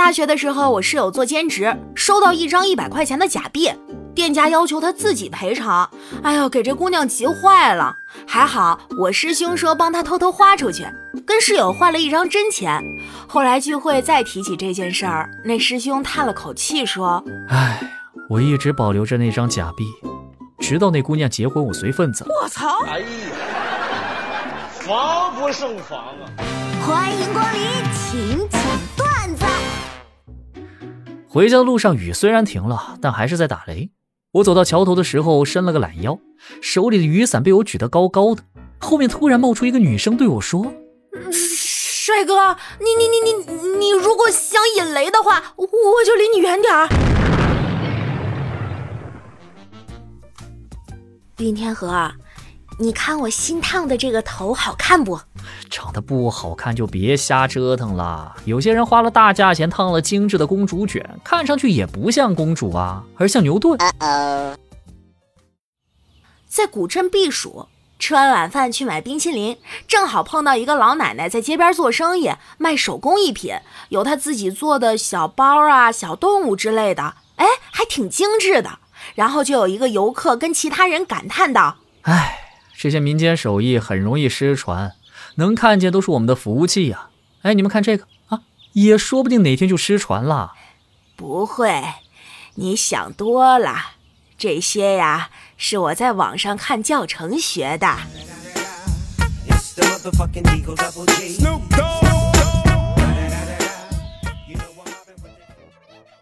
大学的时候，我室友做兼职，收到一张一百块钱的假币，店家要求他自己赔偿。哎呦，给这姑娘急坏了。还好我师兄说帮他偷偷花出去，跟室友换了一张真钱。后来聚会再提起这件事儿，那师兄叹了口气说：“哎，我一直保留着那张假币，直到那姑娘结婚，我随份子。”我操！哎呀，防不胜防啊！欢迎光临，请。回家的路上雨虽然停了，但还是在打雷。我走到桥头的时候，伸了个懒腰，手里的雨伞被我举得高高的。后面突然冒出一个女生对我说：“帅哥，你你你你你，如果想引雷的话，我就离你远点儿。”冰天河。你看我新烫的这个头好看不？长得不好看就别瞎折腾了。有些人花了大价钱烫了精致的公主卷，看上去也不像公主啊，而像牛顿。在古镇避暑，吃完晚饭去买冰淇淋，正好碰到一个老奶奶在街边做生意，卖手工艺品，有她自己做的小包啊、小动物之类的，哎，还挺精致的。然后就有一个游客跟其他人感叹道：“哎。”这些民间手艺很容易失传，能看见都是我们的福气呀！哎，你们看这个啊，也说不定哪天就失传了。不会，你想多了。这些呀，是我在网上看教程学的。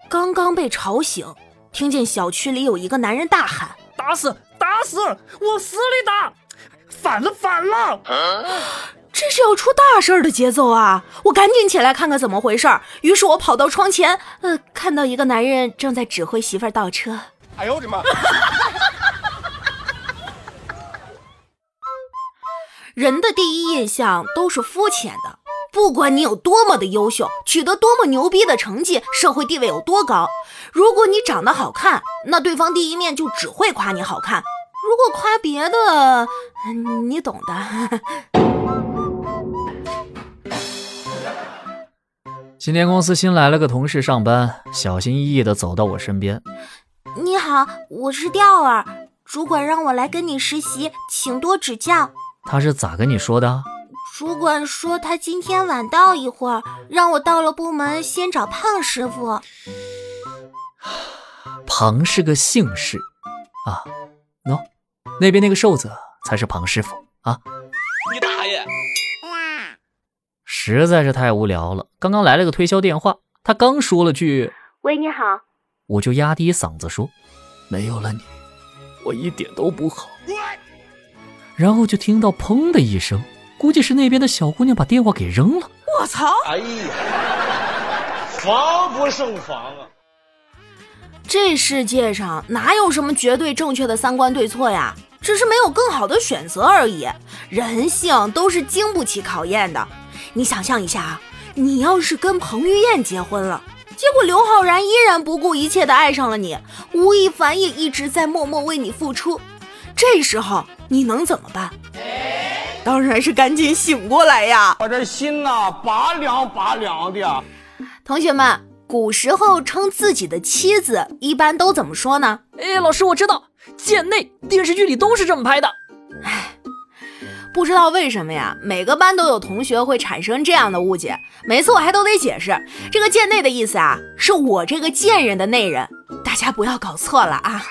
刚刚被吵醒，听见小区里有一个男人大喊：“打死，打死，往死里打！”反了，反了！这是要出大事儿的节奏啊！我赶紧起来看看怎么回事儿。于是我跑到窗前，呃，看到一个男人正在指挥媳妇儿倒车。哎呦我的妈！人的第一印象都是肤浅的，不管你有多么的优秀，取得多么牛逼的成绩，社会地位有多高，如果你长得好看，那对方第一面就只会夸你好看。如果夸别的，你懂的。今天公司新来了个同事上班，小心翼翼的走到我身边。你好，我是调儿，主管让我来跟你实习，请多指教。他是咋跟你说的？主管说他今天晚到一会儿，让我到了部门先找胖师傅。庞是个姓氏啊，喏。那边那个瘦子才是庞师傅啊！你大爷！实在是太无聊了。刚刚来了个推销电话，他刚说了句“喂，你好”，我就压低嗓子说：“没有了你，我一点都不好。”然后就听到砰的一声，估计是那边的小姑娘把电话给扔了。我操！哎呀，防不胜防啊！这世界上哪有什么绝对正确的三观对错呀？只是没有更好的选择而已。人性都是经不起考验的。你想象一下啊，你要是跟彭于晏结婚了，结果刘昊然依然不顾一切的爱上了你，吴亦凡也一直在默默为你付出，这时候你能怎么办？当然是赶紧醒过来呀！我这心呐，拔凉拔凉的。同学们，古时候称自己的妻子一般都怎么说呢？哎，老师，我知道。贱内电视剧里都是这么拍的，唉，不知道为什么呀，每个班都有同学会产生这样的误解，每次我还都得解释，这个贱内的意思啊，是我这个贱人的内人，大家不要搞错了啊。